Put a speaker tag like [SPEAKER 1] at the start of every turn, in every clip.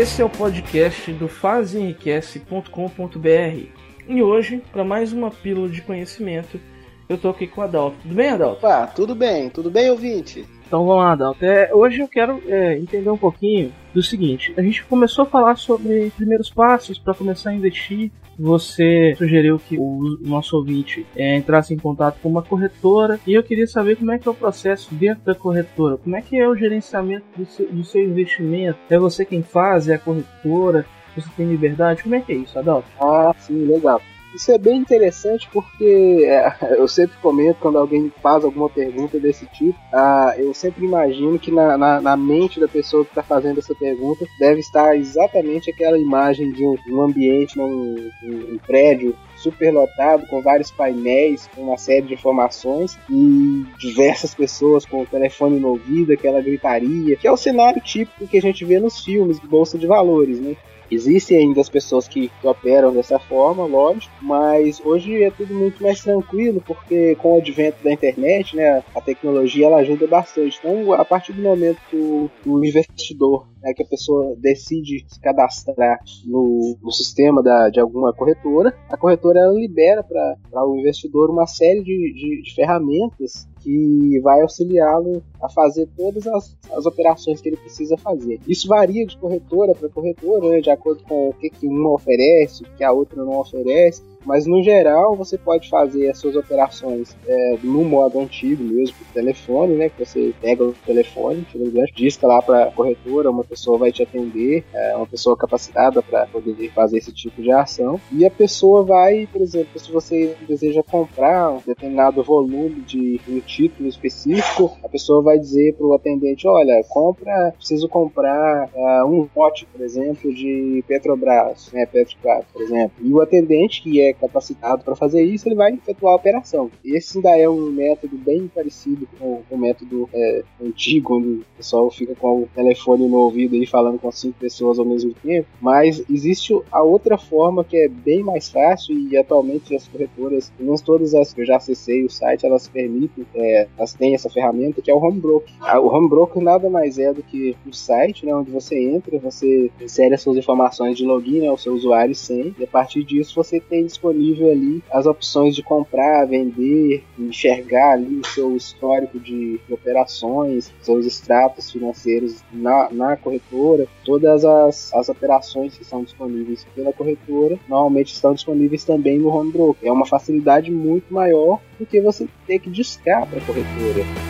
[SPEAKER 1] Esse é o podcast do fazenriquece.com.br e hoje, para mais uma pílula de conhecimento, eu tô aqui com o Adalto. Tudo bem, Adalto?
[SPEAKER 2] Pá, tudo bem, tudo bem, ouvinte?
[SPEAKER 1] Então vamos lá, Adalto. É, hoje eu quero é, entender um pouquinho do seguinte: a gente começou a falar sobre primeiros passos para começar a investir. Você sugeriu que o nosso ouvinte é, entrasse em contato com uma corretora e eu queria saber como é que é o processo dentro da corretora. Como é que é o gerenciamento do seu, do seu investimento? É você quem faz? É a corretora? Você tem liberdade? Como é que é isso, Adalto?
[SPEAKER 2] Ah, sim, legal. Isso é bem interessante porque é, eu sempre comento quando alguém faz alguma pergunta desse tipo, ah, eu sempre imagino que na, na, na mente da pessoa que está fazendo essa pergunta deve estar exatamente aquela imagem de um, um ambiente, num um, um prédio superlotado, com vários painéis, com uma série de informações e diversas pessoas com o telefone no ouvido, aquela gritaria, que é o cenário típico que a gente vê nos filmes de bolsa de valores, né? Existem ainda as pessoas que, operam dessa forma, lógico, mas hoje é tudo muito mais tranquilo, porque com o advento da internet, né, a tecnologia ela ajuda bastante. Então, a partir do momento que o, o investidor né, que a pessoa decide se cadastrar no, no sistema da, de alguma corretora, a corretora ela libera para o investidor uma série de, de, de ferramentas que vai auxiliá-lo a fazer todas as, as, operações que ele precisa fazer. Isso varia de corretora para corretora, né, de acordo com o que, que uma oferece, o que a outra não oferece. Mas no geral você pode fazer as suas operações é, no modo antigo mesmo, por telefone, né? Que você pega o telefone, disca lá para a corretora, uma pessoa vai te atender, é uma pessoa capacitada para poder fazer esse tipo de ação. E a pessoa vai, por exemplo, se você deseja comprar um determinado volume de um título específico, a pessoa vai dizer para o atendente: olha, compra, preciso comprar uh, um lote, por exemplo, de Petrobras, né? Petrobras, por exemplo. E o atendente que é capacitado para fazer isso, ele vai efetuar a operação. Esse ainda é um método bem parecido com, o método é, antigo, onde o pessoal fica com o telefone no ouvido e falando com cinco pessoas ao mesmo tempo. Mas existe a outra forma que é bem mais fácil e atualmente as corretoras, menos todas as que eu já acessei o site, elas permitem, é, elas têm essa ferramenta que é o home broker. O home broker nada mais é do que o site, né, onde você entra, você insere as suas informações de login, né, o seu usuário e senha, e a partir disso você tem disponível ali as opções de comprar, vender, enxergar ali o seu histórico de, operações, seus extratos financeiros na, na corretora, todas as, as operações que são disponíveis pela corretora normalmente estão disponíveis também no home broker. É uma facilidade muito maior do que você ter que discar para a corretora.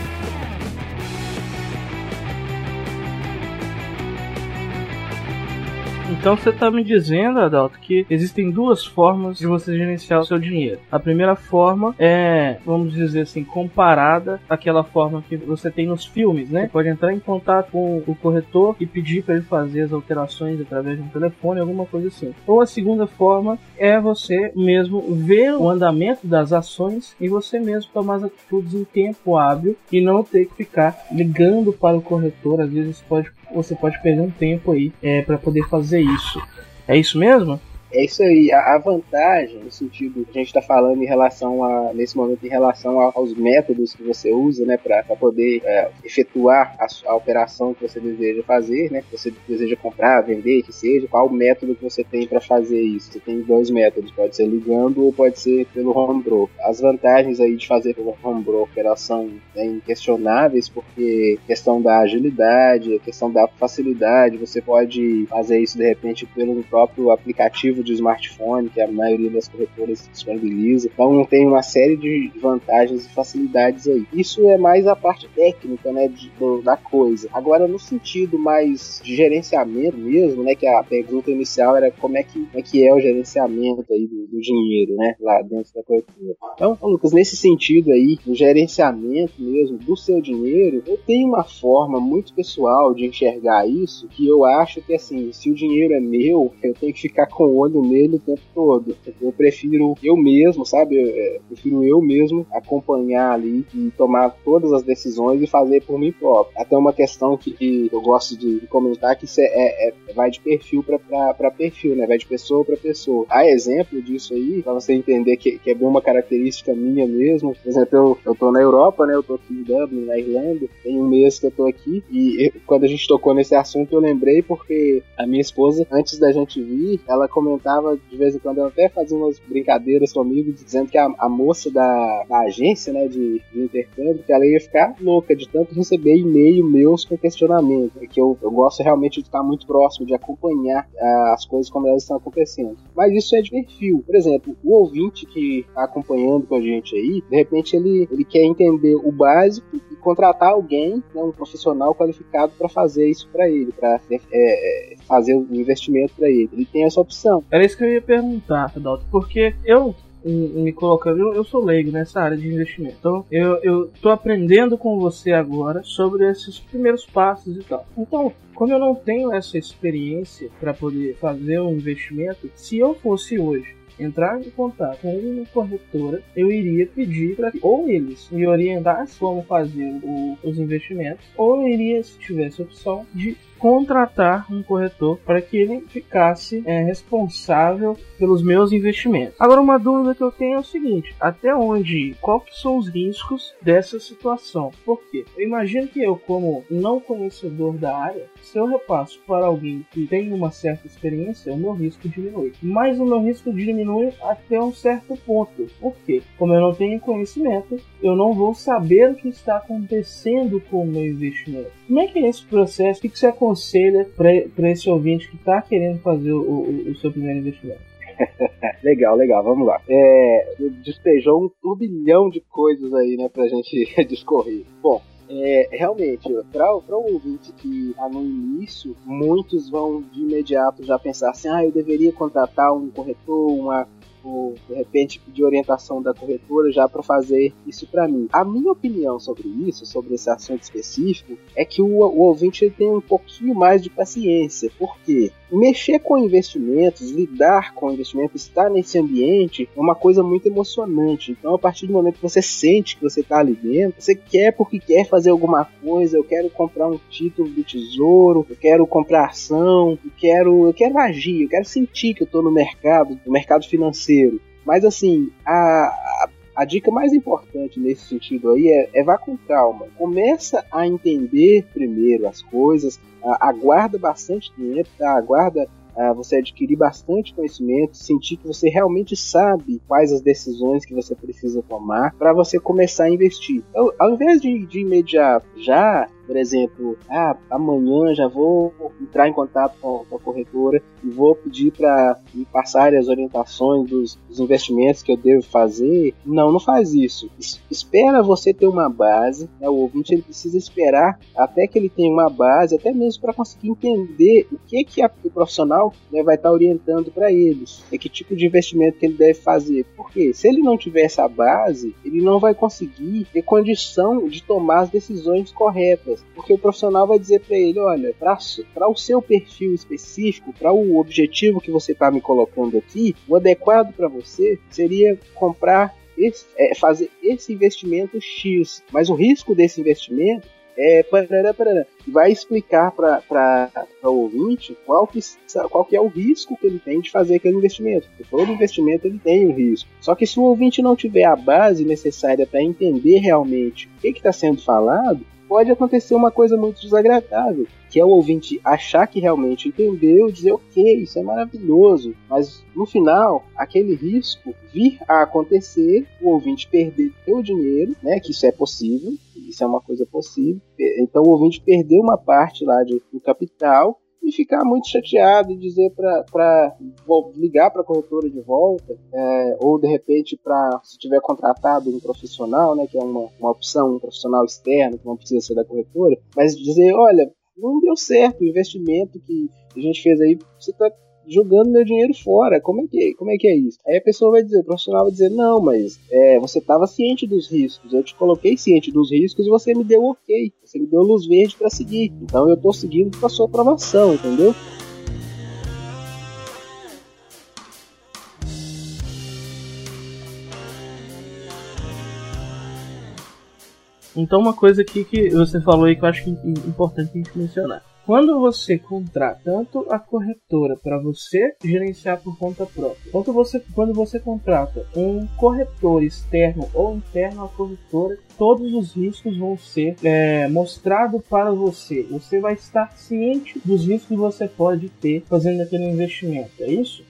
[SPEAKER 1] Então você está me dizendo, Adalto, que existem duas formas de você gerenciar o seu dinheiro. A primeira forma é, vamos dizer assim, comparada àquela forma que você tem nos filmes, né? Você pode entrar em contato com o corretor e pedir para ele fazer as alterações através de um telefone, alguma coisa assim. Ou a segunda forma é você mesmo ver o andamento das ações e você mesmo tomar as atitudes em tempo hábil e não ter que ficar ligando para o corretor. Às vezes pode, você pode perder um tempo aí é, para poder fazer isso. É isso mesmo?
[SPEAKER 2] É isso aí. A, vantagem, no sentido que a gente está falando em relação a, nesse momento, em relação aos métodos que você usa, né, para poder é, efetuar a, a, operação que você deseja fazer, né, que você deseja comprar, vender, que seja, qual o método que você tem para fazer isso. Você tem dois métodos, pode ser ligando ou pode ser pelo home broker. As vantagens aí de fazer pelo home broker são né, inquestionáveis, porque questão da agilidade, questão da facilidade, você pode fazer isso de repente pelo próprio aplicativo aplicativo de smartphone que a maioria das corretoras disponibiliza. Então tem uma série de vantagens e facilidades aí. Isso é mais a parte técnica, né, de, do, da coisa. Agora no sentido mais de gerenciamento mesmo, né, que a pergunta inicial era como é que, como é, que é o gerenciamento aí do, do dinheiro, né, lá dentro da corretora. Então, Lucas, nesse sentido aí, o gerenciamento mesmo do seu dinheiro, eu tenho uma forma muito pessoal de enxergar isso, que eu acho que assim, se o dinheiro é meu, eu tenho que ficar com o olho olho nele o tempo todo. Eu prefiro eu mesmo, sabe? Eu, é, prefiro eu mesmo acompanhar ali e tomar todas as decisões e fazer por mim próprio. Até uma questão que eu gosto de comentar que é, é, é vai de perfil para perfil, né? Vai de pessoa para pessoa. Há exemplo disso aí, para você entender que, que é bem uma característica minha mesmo. Por exemplo, eu, eu tô na Europa, né? Eu tô aqui em Dublin, na Irlanda. Tem um mês que eu tô aqui e quando a gente tocou nesse assunto eu lembrei porque a minha esposa, antes da gente vir, ela comentava de vez em quando, até fazia umas brincadeiras comigo, dizendo que a, a moça da, da, agência, né, de, de, intercâmbio, que ela ia ficar louca de tanto receber e-mail meus com questionamento. É que eu, eu gosto realmente de estar muito próximo, de acompanhar uh, as coisas como elas estão acontecendo. Mas isso é de perfil. Por exemplo, o ouvinte que está acompanhando com a gente aí, de repente ele, ele quer entender o básico e contratar alguém, né, um profissional qualificado para fazer isso para ele, para é, é, fazer o investimento para ele. Ele tem essa opção.
[SPEAKER 1] Era isso que eu ia perguntar, Adalto, porque eu me colocando, eu, eu, sou leigo nessa área de investimento. Então, eu, eu tô aprendendo com você agora sobre esses primeiros passos e tal. Então, como eu não tenho essa experiência para poder fazer um investimento, se eu fosse hoje entrar em contato com uma corretora, eu iria pedir para ou eles me orientassem como fazer o, os investimentos, ou eu iria, se tivesse opção, de contratar um corretor para que ele ficasse é, responsável pelos meus investimentos. Agora, uma dúvida que eu tenho é o seguinte: até onde, que são os riscos dessa situação? Por quê? Eu imagino que eu, como não conhecedor da área, se eu repasso para alguém que tem uma certa experiência, o meu risco diminui. Mas o meu risco diminui até um certo ponto. Por quê? Como eu não tenho conhecimento, eu não vou saber o que está acontecendo com o meu investimento. Como é que é esse processo? O que você aconselha para esse ouvinte que está querendo fazer o, o, o seu primeiro investimento?
[SPEAKER 2] legal, legal, vamos lá. É, despejou um turbilhão de coisas aí, né, pra gente discorrer. Bom, é, realmente, para o ouvinte que está no início, muitos vão de imediato já pensar assim: ah, eu deveria contratar um corretor, uma ou de repente pedir orientação da corretora já para fazer isso para mim. A minha opinião sobre isso, sobre esse assunto específico, é que o, o ouvinte tem um pouquinho mais de paciência, porque mexer com investimentos, lidar com investimentos, estar nesse ambiente é uma coisa muito emocionante. Então, a partir do momento que você sente que você está ali dentro, você quer porque quer fazer alguma coisa. Eu quero comprar um título do tesouro, eu quero comprar ação, eu quero, eu quero agir, eu quero sentir que eu estou no mercado, no mercado financeiro. Mas assim, a, a a dica mais importante nesse sentido aí é, é vá com calma. Começa a entender primeiro as coisas, aguarda bastante tempo, tá? aguarda uh, você adquirir bastante conhecimento, sentir que você realmente sabe quais as decisões que você precisa tomar para você começar a investir. Então, ao invés de, de imediato já por exemplo, ah, amanhã já vou entrar em contato com, a corretora e vou pedir para me passar as orientações dos, dos, investimentos que eu devo fazer. Não, não faz isso. Es, espera você ter uma base. Né? O ouvinte ele precisa esperar até que ele tenha uma base, até mesmo para conseguir entender o que que a, o profissional né, vai estar tá orientando para ele, é que tipo de investimento que ele deve fazer. Porque se ele não tiver essa base, ele não vai conseguir ter condição de tomar as decisões corretas porque o profissional vai dizer para ele: olha, para o seu perfil específico, para o objetivo que você está me colocando aqui, o adequado para você seria comprar esse, é, fazer esse investimento X. Mas o risco desse investimento é, parará, parará, vai explicar para o ouvinte qual que, qual que é o risco que ele tem de fazer aquele investimento. Porque todo investimento ele tem um risco. Só que se o ouvinte não tiver a base necessária para entender realmente o que está sendo falado, pode acontecer uma coisa muito desagradável, que é o ouvinte achar que realmente entendeu dizer, ok, isso é maravilhoso, mas no final, aquele risco vir a acontecer, o ouvinte perder o dinheiro, né, que isso é possível, isso é uma coisa possível, então o ouvinte perder uma parte lá de, do capital e ficar muito chateado e dizer para ligar para a corretora de volta, é, ou de repente para se tiver contratado um profissional, né, que é uma, uma opção, um profissional externo que não precisa ser da corretora, mas dizer, olha, não deu certo o investimento que a gente fez aí, você está jogando meu dinheiro fora. Como é que, como é, que é isso? Aí a pessoa vai dizer, o profissional vai dizer, não, mas é, você estava ciente dos riscos, eu te coloquei ciente dos riscos e você me deu ok, você me deu luz verde para seguir. Então eu estou seguindo com a sua aprovação, entendeu?
[SPEAKER 1] Então uma coisa aqui que você falou aí que eu acho que é importante a gente mencionar. Quando você contrata tanto a corretora para você gerenciar por conta própria, quanto você, quando você contrata um corretor externo ou interno à corretora, todos os riscos vão ser é, mostrados para você. Você vai estar ciente dos riscos que você pode ter fazendo aquele investimento. É isso?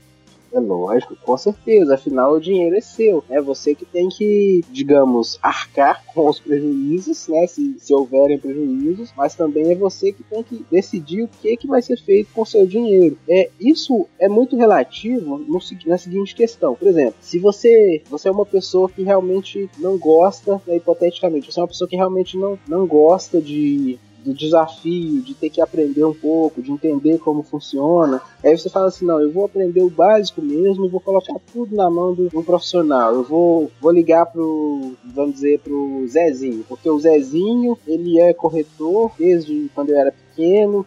[SPEAKER 2] É lógico, com certeza. Afinal, o dinheiro é seu. É você que tem que, digamos, arcar com os prejuízos, né? Se, se houverem prejuízos, mas também é você que tem que decidir o que, que vai ser feito com o seu dinheiro. É, isso é muito relativo no, na seguinte questão. Por exemplo, se você, você é uma pessoa que realmente não gosta, né, hipoteticamente, você é uma pessoa que realmente não, não gosta de do desafio, de ter que aprender um pouco, de entender como funciona. Aí você fala assim, não, eu vou aprender o básico mesmo vou colocar tudo na mão do, um profissional. Eu vou, vou ligar pro, vamos dizer, pro Zezinho, porque o Zezinho, ele é corretor desde quando eu era pequeno,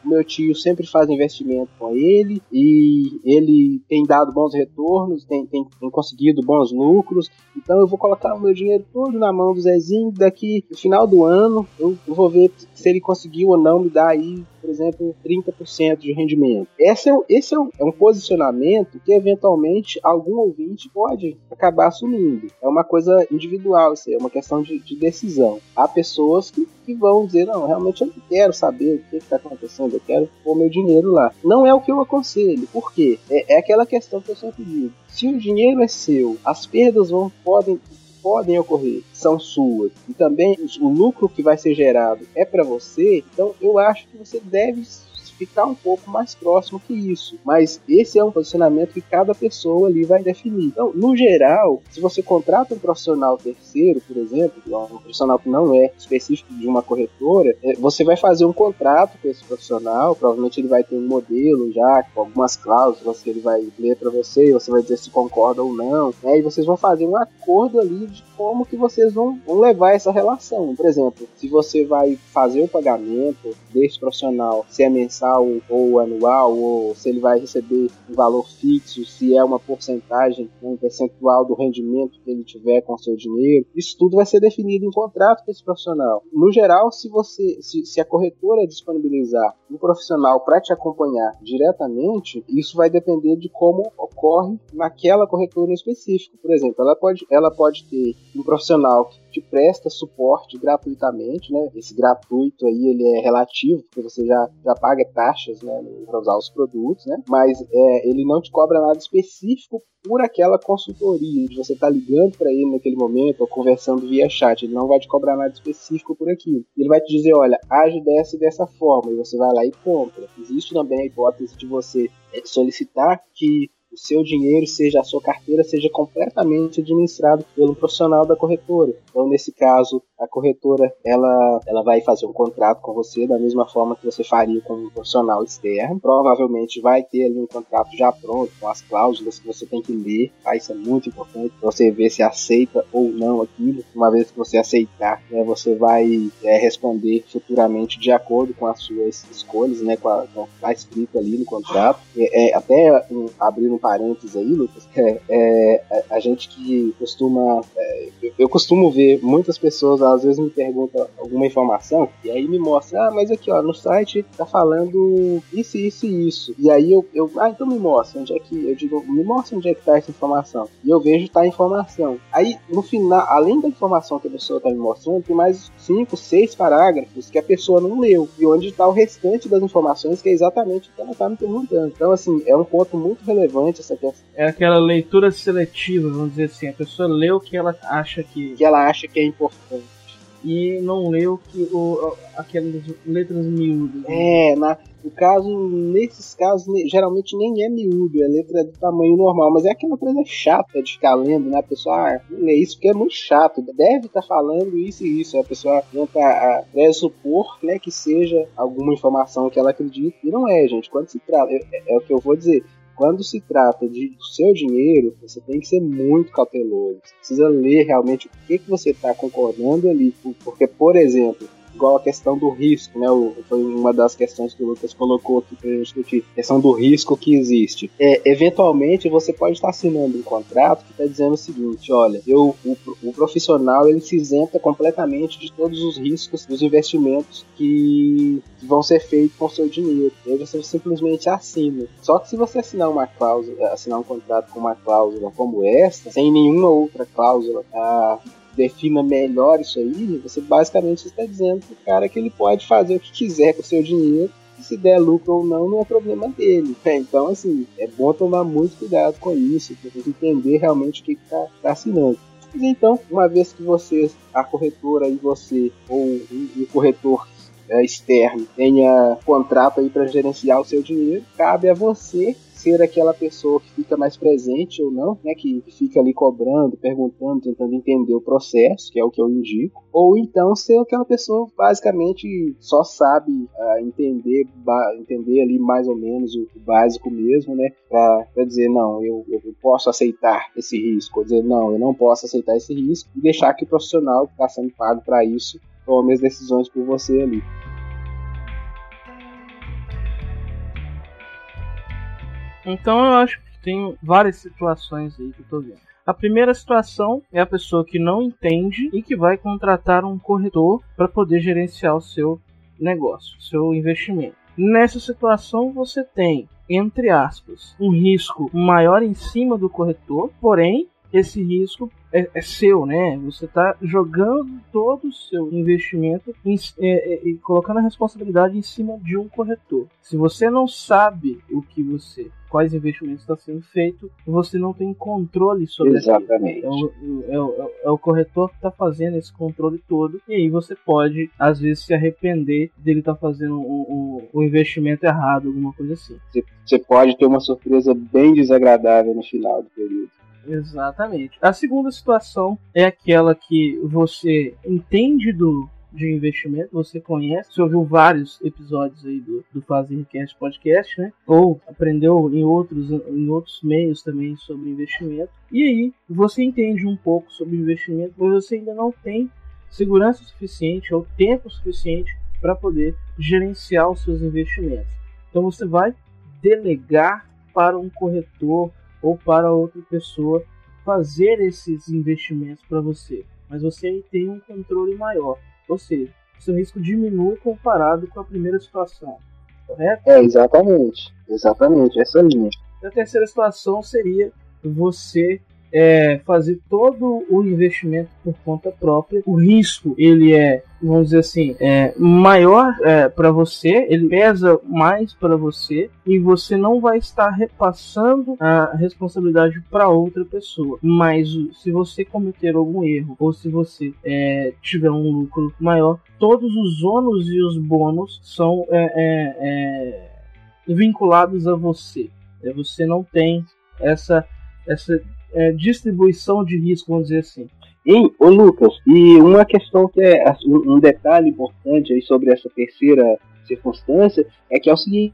[SPEAKER 2] meu tio sempre faz investimento com ele e ele tem dado bons retornos, tem, tem, tem conseguido bons lucros. Então eu vou colocar o meu dinheiro todo na mão do Zezinho. Daqui no final do ano eu, eu vou ver se ele conseguiu ou não me dar aí por exemplo, 30% de rendimento. Esse, é, esse é, um, é um posicionamento que eventualmente algum ouvinte pode acabar assumindo. É uma coisa individual, isso é uma questão de, de decisão. Há pessoas que, que vão dizer: não, realmente eu não quero saber o que está acontecendo, eu quero pôr meu dinheiro lá. Não é o que eu aconselho. Por quê? É, é aquela questão que eu sempre digo. Se o dinheiro é seu, as perdas vão, podem podem ocorrer são suas e também o lucro que vai ser gerado é para você, então eu acho que você deve ficar um pouco mais próximo que isso. Mas esse é um posicionamento que cada pessoa ali vai definir. Então, no geral, se você contrata um profissional terceiro, por exemplo, um profissional que não é específico de uma corretora, é, você vai fazer um contrato com esse profissional, provavelmente ele vai ter um modelo já, com algumas cláusulas que ele vai ler para você, você vai dizer se concorda ou não, né? e vocês vão fazer um acordo ali de como que vocês vão, vão levar essa relação. Por exemplo, se você vai fazer o pagamento desse profissional, se é mensal mensal ou anual, ou se ele vai receber um valor fixo, se é uma porcentagem, um percentual do rendimento que ele tiver com o seu dinheiro. Isso tudo vai ser definido em contrato com esse profissional. No geral, se você, se, se a corretora disponibilizar um profissional para te acompanhar diretamente, isso vai depender de como ocorre naquela corretora em específico. Por exemplo, ela pode, ela pode ter um profissional que te presta suporte gratuitamente, né? Esse gratuito aí ele é relativo, porque você já, já paga taxas, né, para usar os produtos, né? Mas é, ele não te cobra nada específico por aquela consultoria, de você estar tá ligando para ele naquele momento ou conversando via chat. Ele não vai te cobrar nada específico por aquilo. Ele vai te dizer, olha, age dessa e dessa forma, e você vai lá e compra. Existe também a hipótese de você é, solicitar que o seu dinheiro, seja a sua carteira, seja completamente administrado pelo profissional da corretora. Então, nesse caso, a corretora ela, ela vai fazer um contrato com você da mesma forma que você faria com um profissional externo. Provavelmente vai ter ali um contrato já pronto, com as cláusulas que você tem que ler. Tá? Isso é muito importante para você ver se aceita ou não aquilo. Uma vez que você aceitar, né, você vai é, responder futuramente de acordo com as suas escolhas, né, com, a, com está escrito ali no contrato. É, é até um, abrindo um parênteses aí, Lucas, é, é a, a, gente que costuma. É, eu costumo ver muitas pessoas às vezes me pergunta alguma informação e aí me mostra, ah, mas aqui ó, no site tá falando isso, isso e isso. E aí eu, eu ah, então me mostra onde é que, eu digo, me mostra onde é que tá essa informação. E eu vejo tá a informação. Aí no final, além da informação que a pessoa tá me mostrando, tem mais cinco, seis parágrafos que a pessoa não leu e onde tá o restante das informações que é exatamente o que ela tá me perguntando. Então assim, é um ponto muito relevante essa questão.
[SPEAKER 1] É aquela leitura seletiva, vamos dizer assim, a pessoa lê o que ela acha que
[SPEAKER 2] que ela acha que é importante
[SPEAKER 1] e não leu que o, aquelas letras miúdas.
[SPEAKER 2] Né? É, na, no caso, nesses casos, geralmente nem é miúdo, é letra do tamanho normal, mas é aquela coisa chata de ficar lendo, né? A pessoa, ah, lê isso porque é muito chato, deve estar tá falando isso e isso. A pessoa tenta a, pressupor né, que seja alguma informação que ela acredita, e não é, gente. Quando se trata, é, é, é o que eu vou dizer, quando se trata de do seu dinheiro, você tem que ser muito cauteloso. Você precisa ler realmente o que, que você está concordando ali. Porque, por exemplo, igual a questão do risco, né? Foi uma das questões que o Lucas colocou aqui para gente discutir. A questão do risco que existe. É, eventualmente você pode estar assinando um contrato que está dizendo o seguinte: olha, eu, o, o profissional ele se isenta completamente de todos os riscos dos investimentos que vão ser feitos com o seu dinheiro. E aí você simplesmente assina. Só que se você assinar uma cláusula, assinar um contrato com uma cláusula como esta, sem nenhuma outra cláusula ah, defina melhor isso aí, você basicamente está dizendo pro cara que ele pode fazer o que quiser com o seu dinheiro se der lucro ou não, não é problema dele. Né? Então, assim, é bom tomar muito cuidado com isso, para entender realmente o que está tá assinando. Mas então, uma vez que você, a corretora e você, ou o corretor externo, tenha contrato aí para gerenciar o seu dinheiro, cabe a você ser aquela pessoa que fica mais presente ou não, né, que fica ali cobrando, perguntando, tentando entender o processo, que é o que eu indico, ou então ser aquela pessoa basicamente só sabe uh, entender, entender ali mais ou menos o, básico mesmo, né, para dizer não, eu, eu posso aceitar esse risco, ou dizer não, eu não posso aceitar esse risco e deixar que o profissional que está sendo pago para isso tome as decisões por você ali.
[SPEAKER 1] Então eu acho que tem várias situações aí que eu tô vendo. A primeira situação é a pessoa que não entende e que vai contratar um corretor para poder gerenciar o seu negócio, seu investimento. Nessa situação você tem, entre aspas, um risco maior em cima do corretor, porém esse risco é, é seu, né? Você está jogando todo o seu investimento e é, é, colocando a responsabilidade em cima de um corretor. Se você não sabe o que você quais investimentos estão sendo feito, você não tem controle sobre
[SPEAKER 2] Exatamente.
[SPEAKER 1] É o, é, o, é o corretor que está fazendo esse controle todo, e aí você pode, às vezes, se arrepender dele estar tá fazendo o, o, o, investimento errado, alguma coisa assim.
[SPEAKER 2] Você pode ter uma surpresa bem desagradável no final do período.
[SPEAKER 1] Exatamente. A segunda situação é aquela que você entende do, de investimento, você conhece, você ouviu vários episódios aí do, do Fazer Request Podcast, né? Ou aprendeu em outros, em outros meios também sobre investimento. E aí, você entende um pouco sobre investimento, mas você ainda não tem segurança suficiente ou tempo suficiente para poder gerenciar os seus investimentos. Então você vai delegar para um corretor ou para outra pessoa fazer esses investimentos para você, mas você tem um controle maior, ou seja, seu risco diminui comparado com a primeira situação, correto?
[SPEAKER 2] É, exatamente, exatamente, essa linha.
[SPEAKER 1] A terceira situação seria você é, fazer todo o investimento por conta própria. O risco ele é, vamos dizer assim, é maior é, para você, ele pesa mais para você e você não vai estar repassando a responsabilidade para outra pessoa. Mas se você cometer algum erro ou se você é, tiver um lucro maior, todos os ônus e os bônus são é, é, é, vinculados a você. Você não tem essa essa é, distribuição de risco, vamos dizer assim.
[SPEAKER 2] E, ô Lucas, e uma questão que é um detalhe importante aí sobre essa terceira circunstância é que é o seguinte,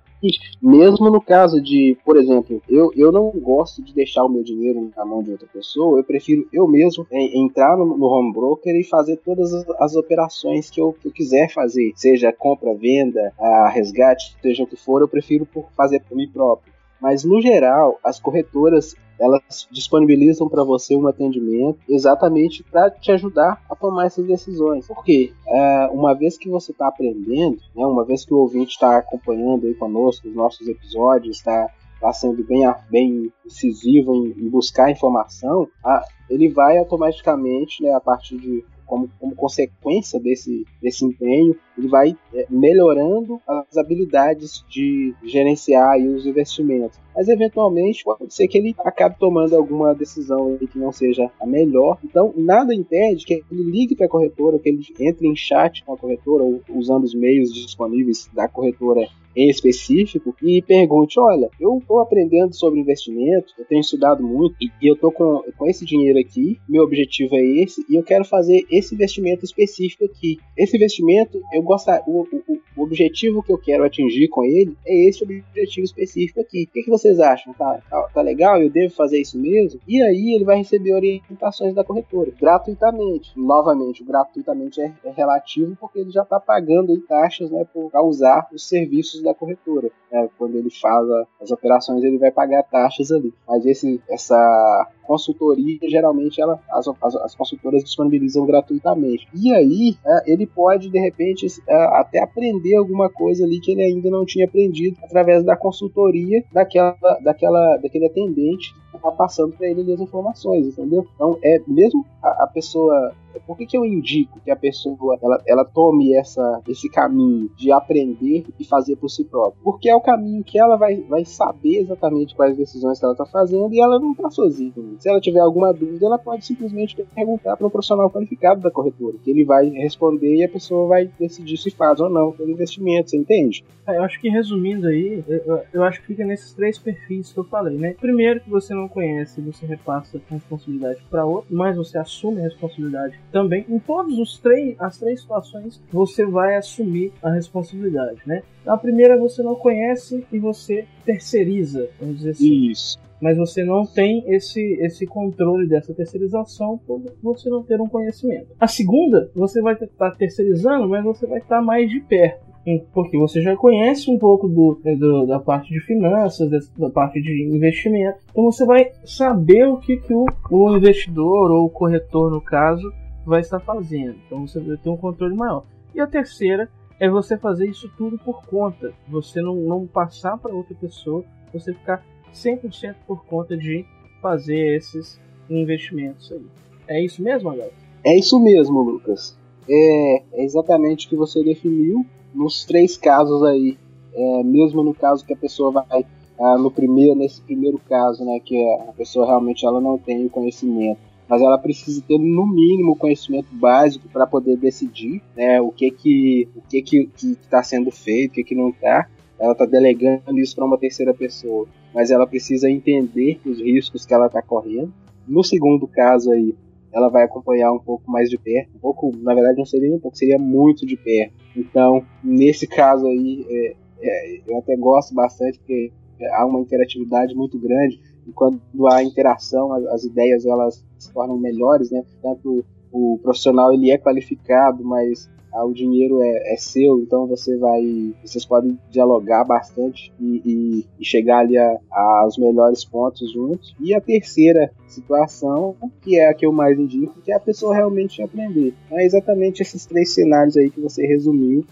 [SPEAKER 2] mesmo no caso de, por exemplo, eu, eu não gosto de deixar o meu dinheiro na mão de outra pessoa, eu prefiro eu mesmo entrar no, no home broker e fazer todas as, as operações que eu, que eu, quiser fazer, seja compra, venda, resgate, seja o que for, eu prefiro fazer por mim próprio. Mas no geral, as corretoras elas disponibilizam para você um atendimento exatamente para te ajudar a tomar essas decisões. Porque é, uma vez que você está aprendendo, né, uma vez que o ouvinte está acompanhando aí conosco os nossos episódios, está tá sendo bem, bem incisivo em, em buscar informação, a, ele vai automaticamente, né, a partir de como, como consequência desse, desse empenho, ele vai é, melhorando as habilidades de gerenciar os investimentos. Mas eventualmente pode ser que ele acabe tomando alguma decisão que não seja a melhor. Então, nada impede que ele ligue para a corretora, que ele entre em chat com a corretora, ou usando os meios disponíveis da corretora em específico e pergunte: olha, eu estou aprendendo sobre investimento, eu tenho estudado muito e, eu estou com, com esse dinheiro aqui, meu objetivo é esse e eu quero fazer esse investimento específico aqui. Esse investimento, eu gosto, o, o, o objetivo que eu quero atingir com ele é esse objetivo específico aqui. O que, que vocês acham? Tá, tá, tá legal? Eu devo fazer isso mesmo? E aí ele vai receber orientações da corretora gratuitamente. Novamente, gratuitamente é, é relativo porque ele já está pagando taxas né, para usar os serviços da corretora. Né? Quando ele faz a, as operações, ele vai pagar taxas ali. Mas esse, essa consultoria, geralmente ela, as, as, as, consultoras disponibilizam gratuitamente. E aí, é, ele pode, de repente, é, até aprender alguma coisa ali que ele ainda não tinha aprendido através da consultoria daquela, daquela, daquele atendente que está passando para ele as informações, entendeu? Então, é mesmo a, a pessoa por que, que eu indico que a pessoa ela, ela tome essa, esse caminho de aprender e fazer por si própria? Porque é o caminho que ela vai, vai saber exatamente quais decisões que ela está fazendo e ela não está sozinha. Se ela tiver alguma dúvida, ela pode simplesmente perguntar para um profissional qualificado da corretora, que ele vai responder e a pessoa vai decidir se faz ou não pelo investimento, você entende?
[SPEAKER 1] É, eu acho que resumindo aí, eu, eu, acho que fica nesses três perfis que eu falei, né? Primeiro que você não conhece, você repassa a responsabilidade para outro, mas você assume a responsabilidade também. Em todos os três, as três situações, você vai assumir a responsabilidade, né? A primeira você não conhece e você terceiriza, vamos dizer assim.
[SPEAKER 2] Isso.
[SPEAKER 1] Mas você não tem esse, esse controle dessa terceirização por você não ter um conhecimento. A segunda, você vai estar tá terceirizando, mas você vai estar tá mais de perto porque você já conhece um pouco do, do, da parte de finanças, da parte de investimento. Então você vai saber o que, que o, o investidor ou o corretor, no caso, vai estar fazendo. Então você vai ter um controle maior. E a terceira é você fazer isso tudo por conta. Você não, não passar para outra pessoa, você ficar 100% por conta de fazer esses investimentos aí. É isso mesmo, Alex?
[SPEAKER 2] É isso mesmo, Lucas. É, é exatamente o que você definiu nos três casos aí. É, mesmo no caso que a pessoa vai ah, no primeiro nesse primeiro caso, né, que a pessoa realmente ela não tem o conhecimento mas ela precisa ter no mínimo conhecimento básico para poder decidir né, o que que o que que está sendo feito, o que que não está. Ela está delegando isso para uma terceira pessoa, mas ela precisa entender os riscos que ela está correndo. No segundo caso aí, ela vai acompanhar um pouco mais de perto, um pouco, na verdade não seria um pouco, seria muito de perto. Então, nesse caso aí, é, é, eu até gosto bastante porque há uma interatividade muito grande e quando há interação, as, as ideias elas se tornam melhores, né? Tanto o profissional ele é qualificado, mas ah, o dinheiro é, é, seu, então você vai, vocês podem dialogar bastante e, e, e chegar ali aos melhores pontos juntos. E a terceira situação, que é a que eu mais indico, que é a pessoa realmente aprender. Então, é exatamente esses três cenários aí que você resumiu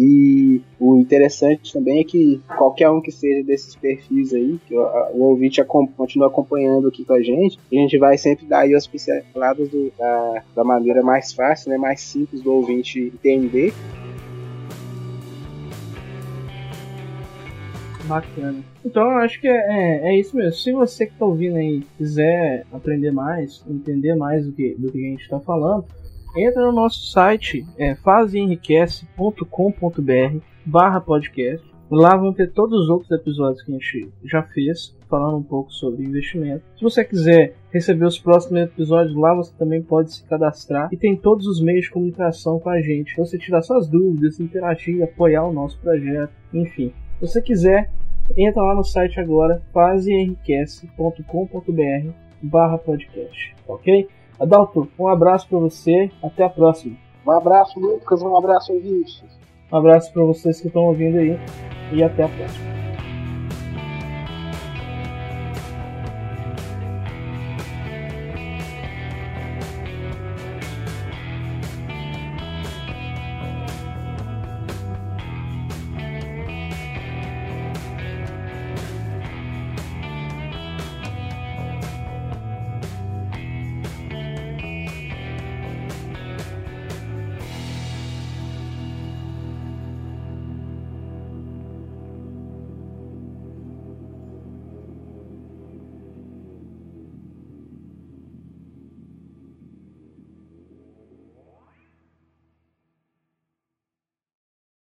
[SPEAKER 2] e o interessante também é que qualquer um que seja desses perfis aí, que o, ouvinte continua acompanhando aqui com a gente, a gente vai sempre dar aí as pinceladas do, da, da maneira mais fácil, né, mais simples do ouvinte entender.
[SPEAKER 1] Bacana. Então eu acho que é, é, é, isso mesmo. Se você que está ouvindo aí quiser aprender mais, entender mais do que, do que a gente está falando, entra no nosso site, é, fazenriquece.com.br barra podcast. Lá vão ter todos os outros episódios que a gente já fez, falando um pouco sobre investimento. Se você quiser receber os próximos episódios lá, você também pode se cadastrar. E tem todos os meios de comunicação com a gente. Você tirar suas dúvidas, interagir, apoiar o nosso projeto, enfim. Se você quiser, entra lá no site agora, fazenriquece.com.br barra podcast, ok? Adalto, um abraço para você, até a próxima.
[SPEAKER 2] Um abraço, Lucas, um abraço, ouvintes.
[SPEAKER 1] Um abraço para vocês que estão ouvindo aí e até a próxima.